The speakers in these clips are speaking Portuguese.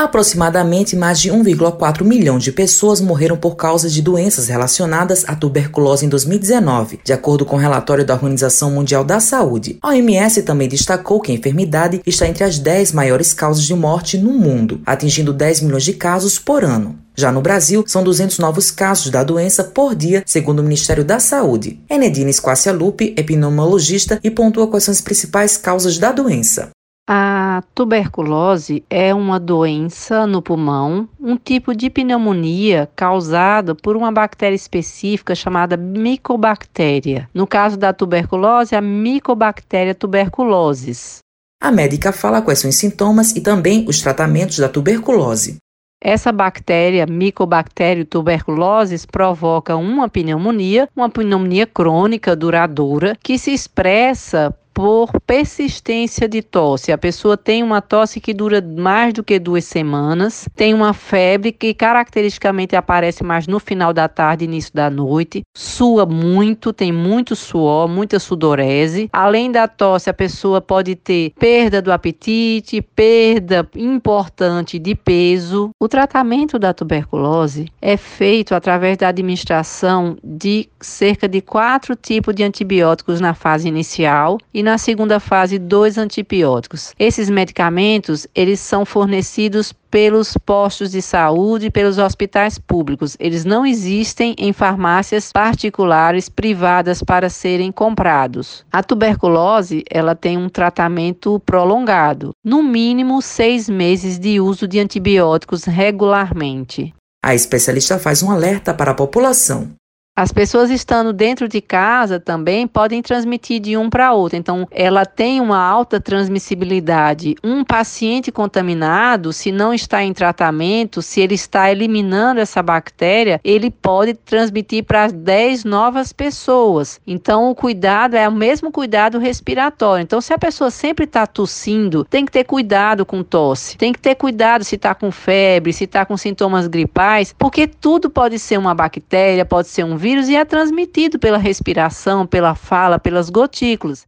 Aproximadamente mais de 1,4 milhão de pessoas morreram por causa de doenças relacionadas à tuberculose em 2019, de acordo com o relatório da Organização Mundial da Saúde. A OMS também destacou que a enfermidade está entre as 10 maiores causas de morte no mundo, atingindo 10 milhões de casos por ano. Já no Brasil, são 200 novos casos da doença por dia, segundo o Ministério da Saúde. Enedina Esquácia Lupe, epidemiologista, e pontua quais são as principais causas da doença. A tuberculose é uma doença no pulmão, um tipo de pneumonia causada por uma bactéria específica chamada micobactéria. No caso da tuberculose, a micobactéria tuberculosis. A médica fala quais são os sintomas e também os tratamentos da tuberculose. Essa bactéria, Mycobacterium tuberculosis, provoca uma pneumonia, uma pneumonia crônica duradoura, que se expressa por persistência de tosse. A pessoa tem uma tosse que dura mais do que duas semanas, tem uma febre que caracteristicamente aparece mais no final da tarde, início da noite, sua muito, tem muito suor, muita sudorese. Além da tosse, a pessoa pode ter perda do apetite, perda importante de peso. O tratamento da tuberculose é feito através da administração de cerca de quatro tipos de antibióticos na fase inicial e na na segunda fase dois antibióticos. Esses medicamentos, eles são fornecidos pelos postos de saúde e pelos hospitais públicos. Eles não existem em farmácias particulares privadas para serem comprados. A tuberculose ela tem um tratamento prolongado, no mínimo seis meses de uso de antibióticos regularmente. A especialista faz um alerta para a população. As pessoas estando dentro de casa também podem transmitir de um para outro. Então, ela tem uma alta transmissibilidade. Um paciente contaminado, se não está em tratamento, se ele está eliminando essa bactéria, ele pode transmitir para 10 novas pessoas. Então, o cuidado é o mesmo cuidado respiratório. Então, se a pessoa sempre está tossindo, tem que ter cuidado com tosse. Tem que ter cuidado se está com febre, se está com sintomas gripais, porque tudo pode ser uma bactéria, pode ser um vírus vírus e é transmitido pela respiração, pela fala, pelas gotículas.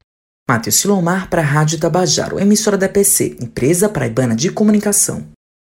Matheus Silomar para a Rádio Tabajaro, emissora da PC, empresa paraibana de comunicação.